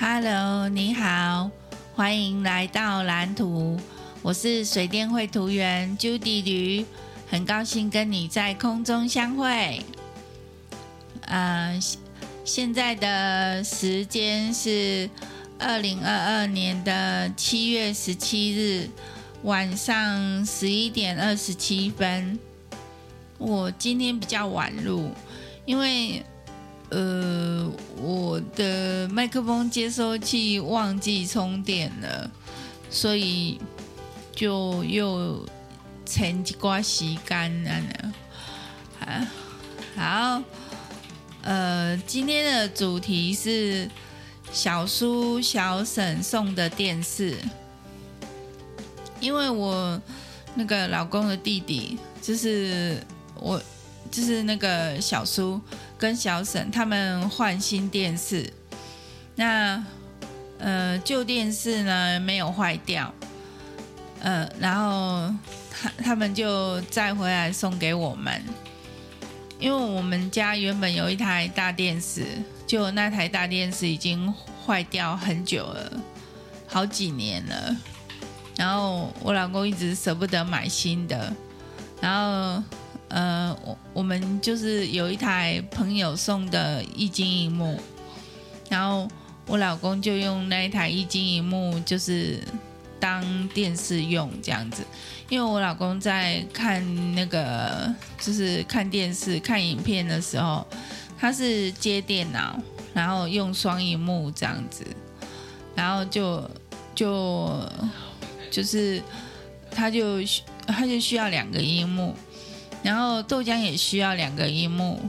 Hello，你好，欢迎来到蓝图。我是水电绘图员 Judy 吕，很高兴跟你在空中相会。呃，现在的时间是二零二二年的七月十七日晚上十一点二十七分。我今天比较晚录，因为呃，我的麦克风接收器忘记充电了，所以就又沉几挂时间了呢。啊，好，呃，今天的主题是小叔小婶送的电视，因为我那个老公的弟弟就是。我就是那个小叔跟小沈，他们换新电视，那呃旧电视呢没有坏掉，呃，然后他他们就再回来送给我们，因为我们家原本有一台大电视，就那台大电视已经坏掉很久了，好几年了，然后我老公一直舍不得买新的，然后。呃，我我们就是有一台朋友送的液晶萤幕，然后我老公就用那一台液晶萤幕，就是当电视用这样子。因为我老公在看那个，就是看电视、看影片的时候，他是接电脑，然后用双荧幕这样子，然后就就就是他就他就需要两个萤幕。然后豆浆也需要两个萤幕，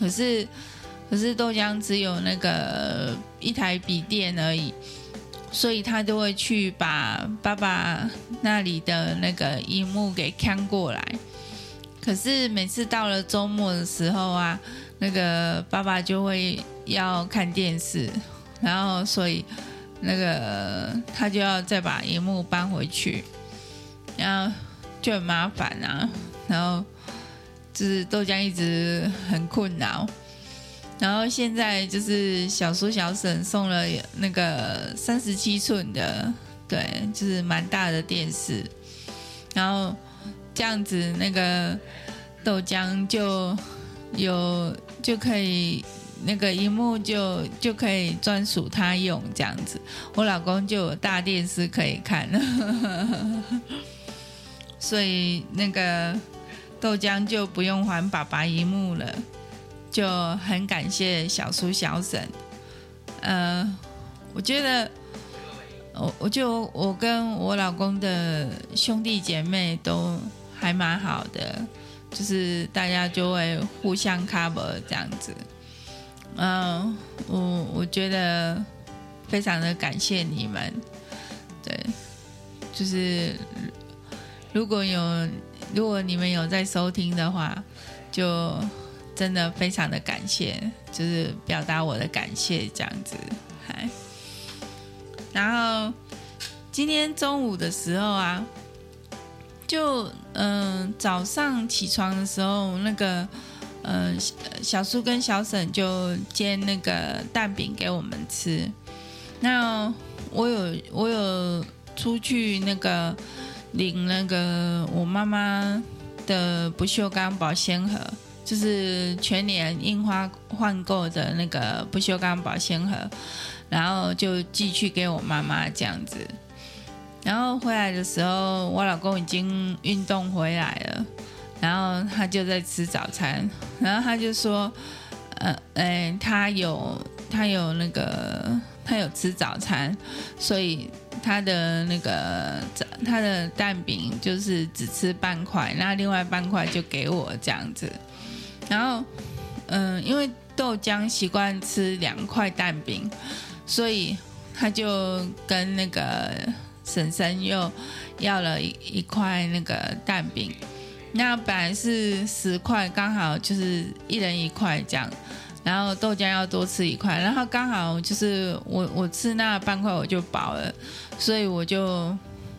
可是可是豆浆只有那个一台笔电而已，所以他就会去把爸爸那里的那个萤幕给扛过来。可是每次到了周末的时候啊，那个爸爸就会要看电视，然后所以那个他就要再把萤幕搬回去，然后就很麻烦啊，然后。就是豆浆一直很困扰，然后现在就是小叔小婶送了那个三十七寸的，对，就是蛮大的电视，然后这样子那个豆浆就有就可以那个荧幕就就可以专属他用这样子，我老公就有大电视可以看了，所以那个。豆浆就不用还爸爸一幕了，就很感谢小叔小婶。呃，我觉得，我我就我跟我老公的兄弟姐妹都还蛮好的，就是大家就会互相 cover 这样子。嗯、我我觉得非常的感谢你们。对，就是如果有。如果你们有在收听的话，就真的非常的感谢，就是表达我的感谢这样子。嗨，然后今天中午的时候啊，就嗯、早上起床的时候，那个嗯、小叔跟小婶就煎那个蛋饼给我们吃。那我有我有出去那个。领那个我妈妈的不锈钢保鲜盒，就是全年印花换购的那个不锈钢保鲜盒，然后就寄去给我妈妈这样子。然后回来的时候，我老公已经运动回来了，然后他就在吃早餐，然后他就说：“呃，哎，他有他有那个他有吃早餐，所以。”他的那个他的蛋饼就是只吃半块，那另外半块就给我这样子。然后，嗯，因为豆浆习惯吃两块蛋饼，所以他就跟那个婶婶又要了一一块那个蛋饼。那本来是十块，刚好就是一人一块这样。然后豆浆要多吃一块，然后刚好就是我我吃那半块我就饱了，所以我就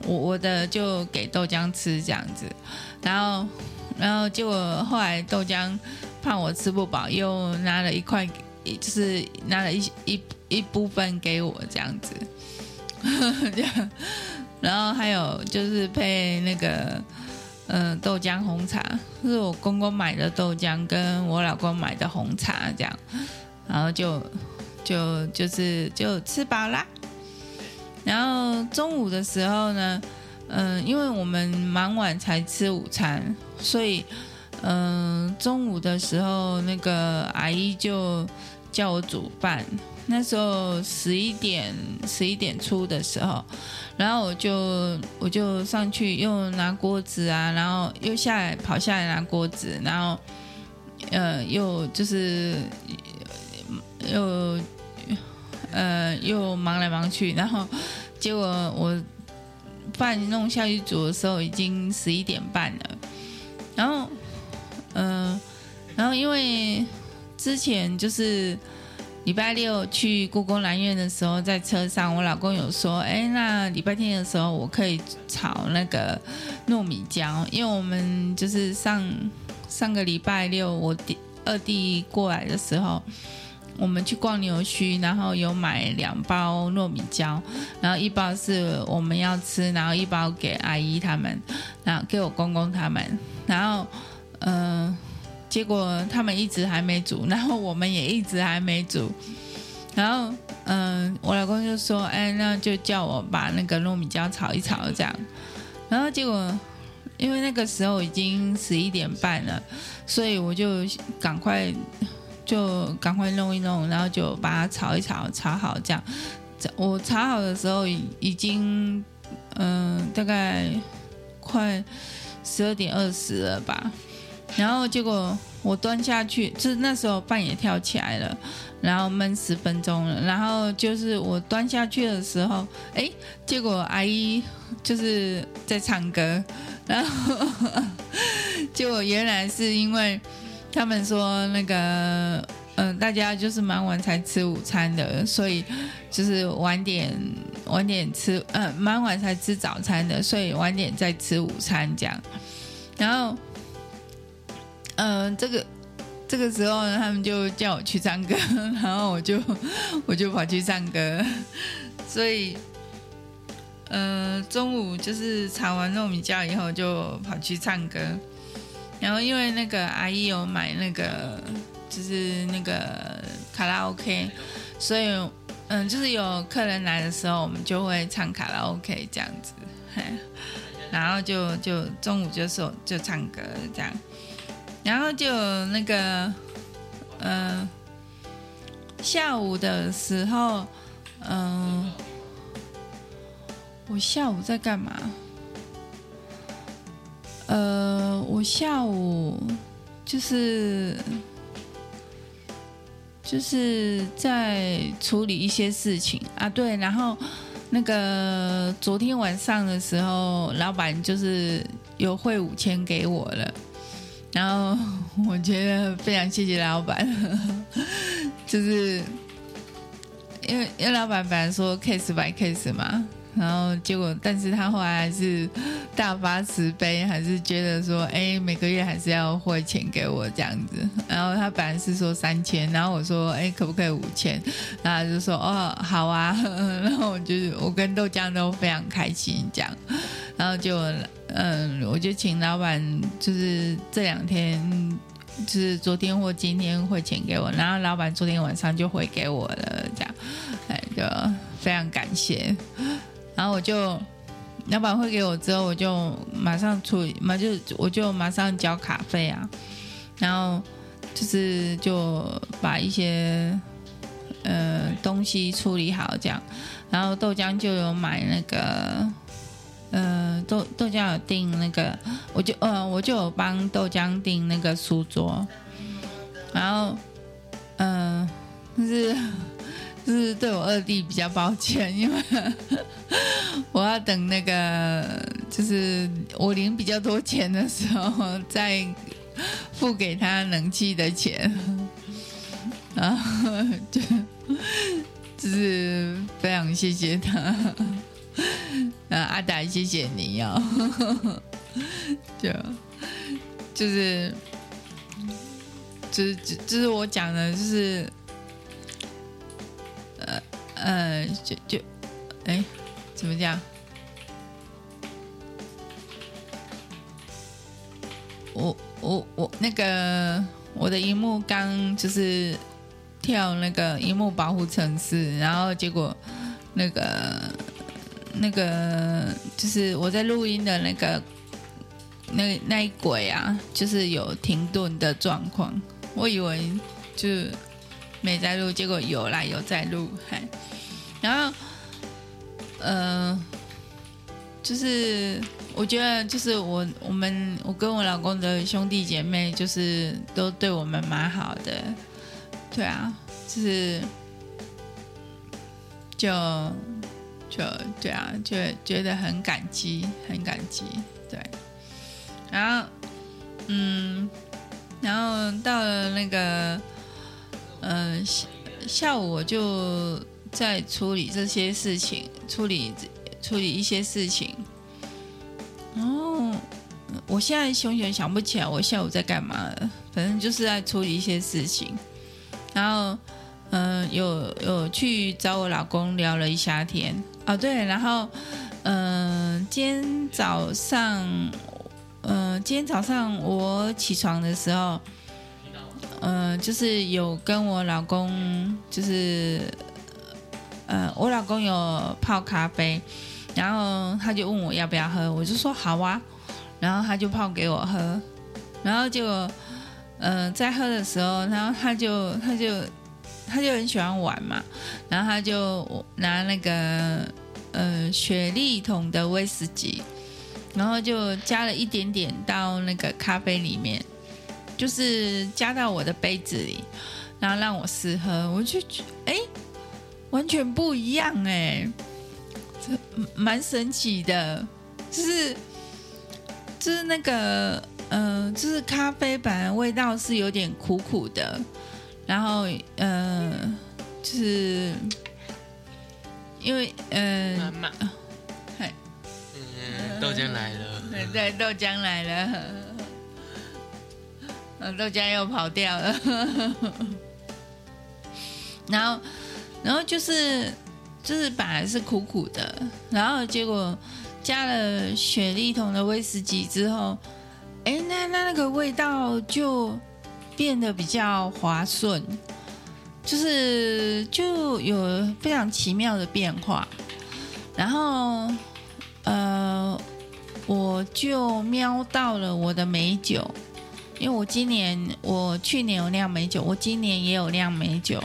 我我的就给豆浆吃这样子，然后然后结果后来豆浆怕我吃不饱，又拿了一块，就是拿了一一一部分给我这样子，这样，然后还有就是配那个嗯、豆浆红茶，是我公公买的豆浆，跟我老公买的红茶这样，然后就就就是就吃饱啦。然后中午的时候呢，嗯、因为我们蛮晚才吃午餐，所以嗯、中午的时候那个阿姨就叫我煮饭。那时候十一点十一点出的时候，然后我就我就上去又拿锅子啊，然后又下来跑下来拿锅子，然后呃又就是又呃又忙来忙去，然后结果我饭弄下去煮的时候已经十一点半了，然后嗯、然后因为之前就是。礼拜六去故宫南院的时候，在车上，我老公有说：“哎，那礼拜天的时候，我可以炒那个糯米椒，因为我们就是上上个礼拜六，我弟二弟过来的时候，我们去逛牛墟，然后有买两包糯米椒，然后一包是我们要吃，然后一包给阿姨他们，然后给我公公他们，然后嗯。”结果他们一直还没煮，然后我们也一直还没煮，然后嗯、我老公就说：“哎，那就叫我把那个糯米椒炒一炒，这样。”然后结果因为那个时候已经十一点半了，所以我就赶快就赶快弄一弄，然后就把它炒一炒，炒好这样。我炒好的时候已经嗯、大概快十二点二十了吧。然后结果我端下去，就是那时候饭也跳起来了，然后焖十分钟了。然后就是我端下去的时候，哎，结果阿姨就是在唱歌，然后结果原来是因为他们说那个，嗯、大家就是蛮晚才吃午餐的，所以就是晚点晚点吃，嗯、呃，蛮晚才吃早餐的，所以晚点再吃午餐这样，然后。嗯、这个这个时候呢，他们就叫我去唱歌，然后我就 我就跑去唱歌，所以，呃，中午就是炒完糯米椒以后就跑去唱歌，然后因为那个阿姨有买那个就是那个卡拉 OK，所以嗯、就是有客人来的时候，我们就会唱卡拉 OK 这样子，嘿，然后就就中午就说就唱歌这样。然后就那个，嗯、呃，下午的时候，嗯、我下午在干嘛？呃，我下午就是就是在处理一些事情啊，对，然后那个昨天晚上的时候，老板就是有汇五千给我了。然后我觉得非常谢谢老板，就是因为因为老板本来说 case by case 嘛，然后结果但是他后来还是大发慈悲，还是觉得说，哎，每个月还是要汇钱给我这样子。然后他本来是说三千，然后我说，哎，可不可以五千？然后他就说，哦，好啊。然后我就是我跟豆浆都非常开心这样，然后就。嗯，我就请老板，就是这两天，就是昨天或今天汇钱给我，然后老板昨天晚上就汇给我了，这样，哎，就非常感谢。然后我就老板汇给我之后，我就马上处理，马就我就马上交卡费啊，然后就是就把一些呃东西处理好，这样，然后豆浆就有买那个。呃，豆豆浆有订那个，我就呃，我就有帮豆浆订那个书桌，然后，嗯、就是就是对我二弟比较抱歉，因为 我要等那个就是我领比较多钱的时候再付给他冷气的钱，然后就就是非常谢谢他。啊，阿达，谢谢你哦。就就是就是就是我讲的，就是呃，就就，哎，怎么讲？我我我那个我的荧幕刚就是跳那个荧幕保护程式，然后结果那个那个就是我在录音的那个那那一轨啊，就是有停顿的状况，我以为就没在录，结果有啦，有在录，嗨。然后，呃，就是我觉得，就是我我们我跟我老公的兄弟姐妹，就是都对我们蛮好的，对啊，就是就就对啊，就觉得很感激，很感激，对。然后，嗯，然后到了那个，嗯、呃，下下午我就。在处理这些事情，处理处理一些事情。哦，我现在熊熊想不起来我下午在干嘛了，反正就是在处理一些事情。然后，嗯、有有去找我老公聊了一下天。哦，对，然后，嗯、今天早上，嗯、今天早上我起床的时候，嗯、就是有跟我老公，就是。呃，我老公有泡咖啡，然后他就问我要不要喝，我就说好啊，然后他就泡给我喝，然后就，呃，在喝的时候，然后他就他就他就很喜欢玩嘛，然后他就拿那个呃雪莉桶的威士忌，然后就加了一点点到那个咖啡里面，就是加到我的杯子里，然后让我试喝，我就觉哎。完全不一样哎，这蛮神奇的，就是就是那个嗯、呃，就是咖啡本来味道是有点苦苦的，然后嗯、呃，就是因为嗯，妈妈，嗨，嗯，豆浆来了，对，豆浆来了，豆浆又跑掉了，然后。然后就是，就是本来是苦苦的，然后结果加了雪莉桶的威士忌之后，哎，那那那个味道就变得比较滑顺，就是就有非常奇妙的变化。然后，呃，我就瞄到了我的美酒，因为我今年我去年有酿美酒，我今年也有酿美酒。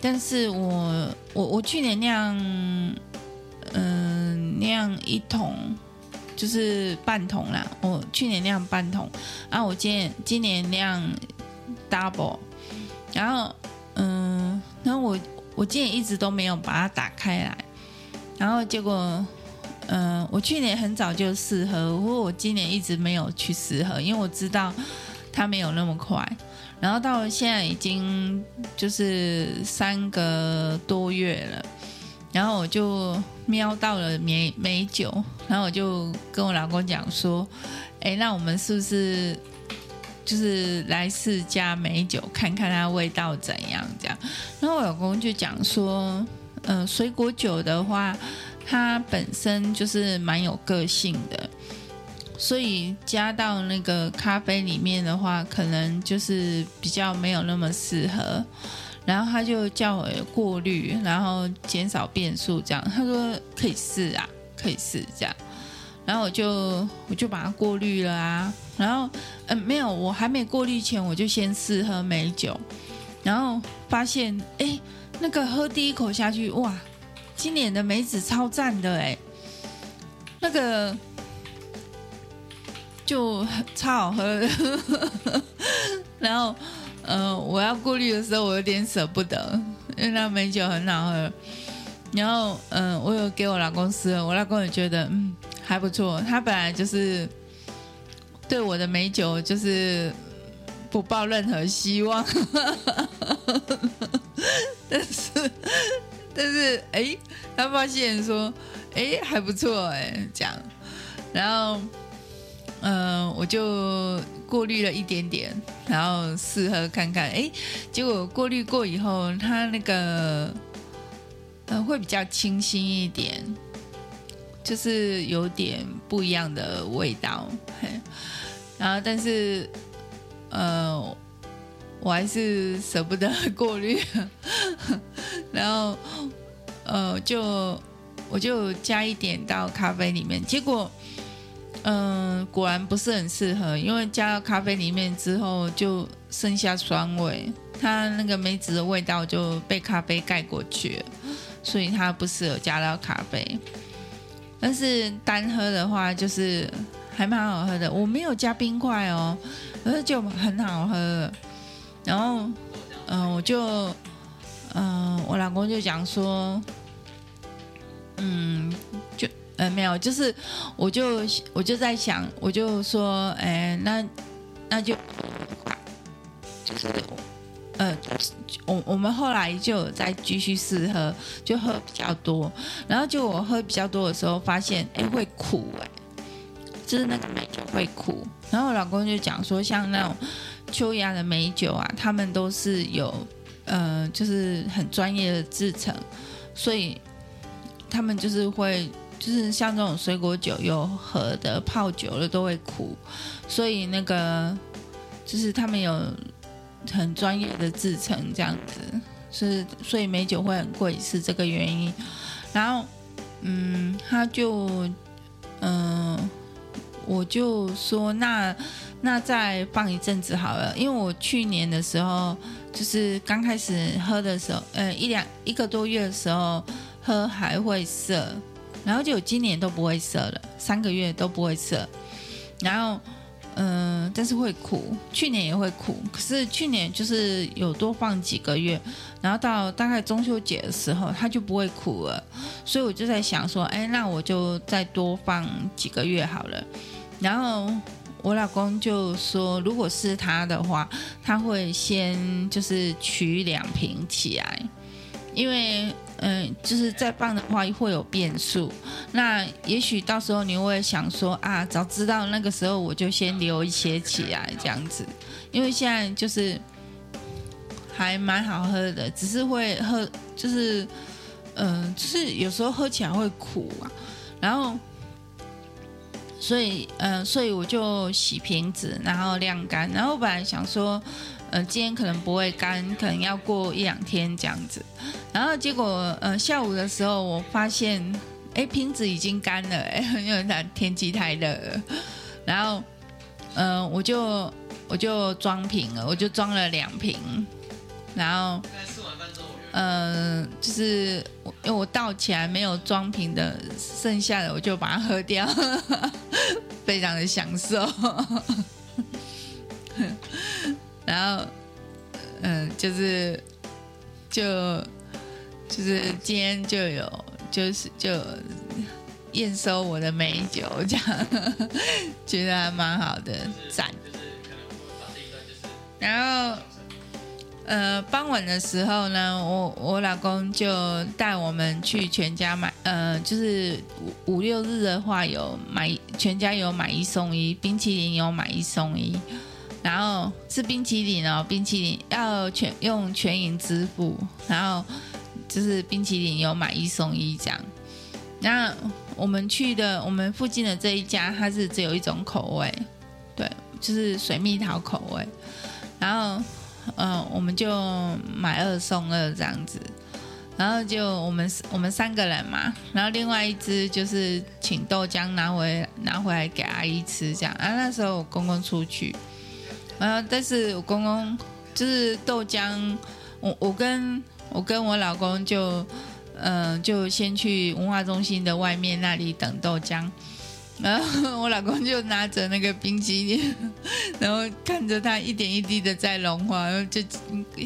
但是我我我去年酿，嗯，酿一桶，就是半桶啦。我去年酿半桶，然后我今年今年酿 double，然后嗯，然后我我今年一直都没有把它打开来，然后结果嗯，我去年很早就试喝，不过我今年一直没有去试喝，因为我知道它没有那么快。然后到现在已经就是三个多月了，然后我就瞄到了美美酒，然后我就跟我老公讲说：“哎，那我们是不是就是来试加美酒，看看它味道怎样？”这样，然后我老公就讲说：“嗯、水果酒的话，它本身就是蛮有个性的。”所以加到那个咖啡里面的话，可能就是比较没有那么适合。然后他就叫我过滤，然后减少变数，这样他说可以试啊，可以试这样。然后我就我就把它过滤了啊。然后嗯，没有，我还没过滤前，我就先试喝美酒，然后发现哎，那个喝第一口下去，哇，今年的梅子超赞的哎，那个。就超好喝，然后，呃，我要过滤的时候，我有点舍不得，因为那美酒很好喝。然后，嗯、我有给我老公试，我老公也觉得，嗯，还不错。他本来就是对我的美酒就是不抱任何希望，但是，但是，哎，他发现说，哎，还不错，哎，这样，然后。嗯、我就过滤了一点点，然后试喝看看。哎，结果过滤过以后，它那个呃会比较清新一点，就是有点不一样的味道。嘿，然后但是呃我还是舍不得过滤，然后呃就我就加一点到咖啡里面，结果。嗯，果然不是很适合，因为加到咖啡里面之后就剩下酸味，它那个梅子的味道就被咖啡盖过去了，所以它不适合加到咖啡。但是单喝的话，就是还蛮好喝的。我没有加冰块哦，可是就很好喝。然后，嗯，我就，嗯，我老公就讲说，嗯，就。呃，没有，就是我就我就在想，我就说，哎，那那就就是呃，我我们后来就再继续试喝，就喝比较多，然后就我喝比较多的时候，发现哎会苦哎，就是那个美酒会苦，然后我老公就讲说，像那种秋雅的美酒啊，他们都是有呃，就是很专业的制成，所以他们就是会。就是像这种水果酒，有喝的泡久了都会苦，所以那个就是他们有很专业的制成这样子，是所以美酒会很贵是这个原因。然后，嗯，他就，嗯、我就说那那再放一阵子好了，因为我去年的时候就是刚开始喝的时候，呃，一两一个多月的时候喝还会涩。然后就今年都不会涩了，三个月都不会涩。然后，嗯、但是会苦，去年也会苦。可是去年就是有多放几个月，然后到大概中秋节的时候，它就不会苦了。所以我就在想说，哎，那我就再多放几个月好了。然后我老公就说，如果是他的话，他会先就是取两瓶起来，因为。嗯，就是再放的话会有变数。那也许到时候你会想说啊，早知道那个时候我就先留一些起来这样子，因为现在就是还蛮好喝的，只是会喝，就是嗯，就是有时候喝起来会苦啊。然后，所以嗯，所以我就洗瓶子，然后晾干。然后本来想说。呃，今天可能不会干，可能要过一两天这样子。然后结果，呃，下午的时候我发现，哎，瓶子已经干了，哎，因为它天气太热了。然后，呃，我就我就装瓶了，我就装了两瓶。然后，呃，就是因为我倒起来没有装瓶的，剩下的我就把它喝掉，非常的享受。然后，嗯，就是，就，就是今天就有，就是就验收我的美酒，这样觉得还蛮好的，赞。然后，呃，傍晚的时候呢，我我老公就带我们去全家买，呃，就是五五六日的话有买全家有买一送一，冰淇淋有买一送一。然后是冰淇淋哦，冰淇淋要全用全银支付，然后就是冰淇淋有买一送一这样。那我们去的我们附近的这一家，它是只有一种口味，对，就是水蜜桃口味。然后嗯、我们就买二送二这样子。然后就我们我们三个人嘛，然后另外一只就是请豆浆拿回拿回来给阿姨吃这样。啊，那时候我公公出去。然后，但是我公公就是豆浆，我我跟我跟我老公就，嗯、就先去文化中心的外面那里等豆浆，然后我老公就拿着那个冰淇淋，然后看着它一点一滴的在融化，然后就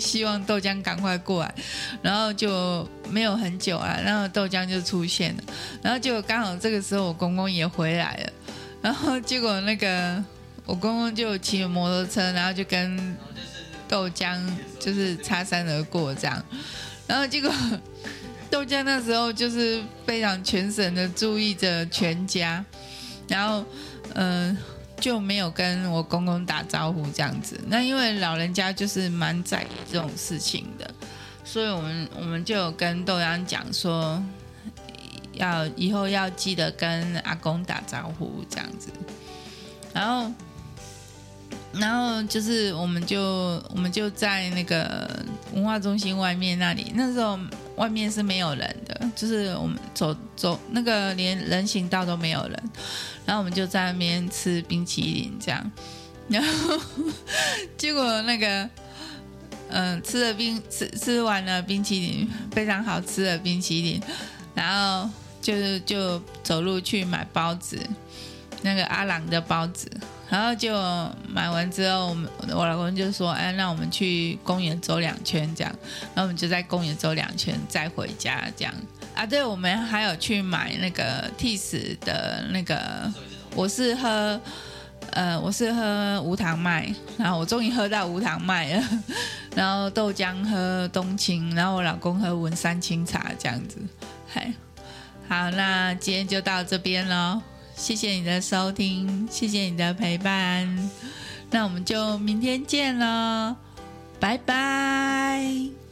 希望豆浆赶快过来，然后就没有很久啊，然后豆浆就出现了，然后结果刚好这个时候我公公也回来了，然后结果那个。我公公就骑着摩托车，然后就跟豆浆就是擦身而过这样，然后结果豆浆那时候就是非常全神的注意着全家，然后嗯、就没有跟我公公打招呼这样子。那因为老人家就是蛮在意这种事情的，所以我们我们就有跟豆浆讲说，要以后要记得跟阿公打招呼这样子，然后。然后就是，我们就我们就在那个文化中心外面那里，那时候外面是没有人的，就是我们走走那个连人行道都没有人，然后我们就在那边吃冰淇淋这样，然后结果那个嗯、吃了冰吃吃完了冰淇淋，非常好吃的冰淇淋，然后就是就走路去买包子，那个阿郎的包子。然后就买完之后，我老公就说：“哎，那我们去公园走两圈，这样。”然后我们就在公园走两圈，再回家，这样。啊，对，我们还有去买那个 Teas 的那个，我是喝，呃，我是喝无糖麦，然后我终于喝到无糖麦了。然后豆浆喝冬青，然后我老公喝文山清茶，这样子。嗨，好，那今天就到这边喽。谢谢你的收听，谢谢你的陪伴，那我们就明天见了，拜拜。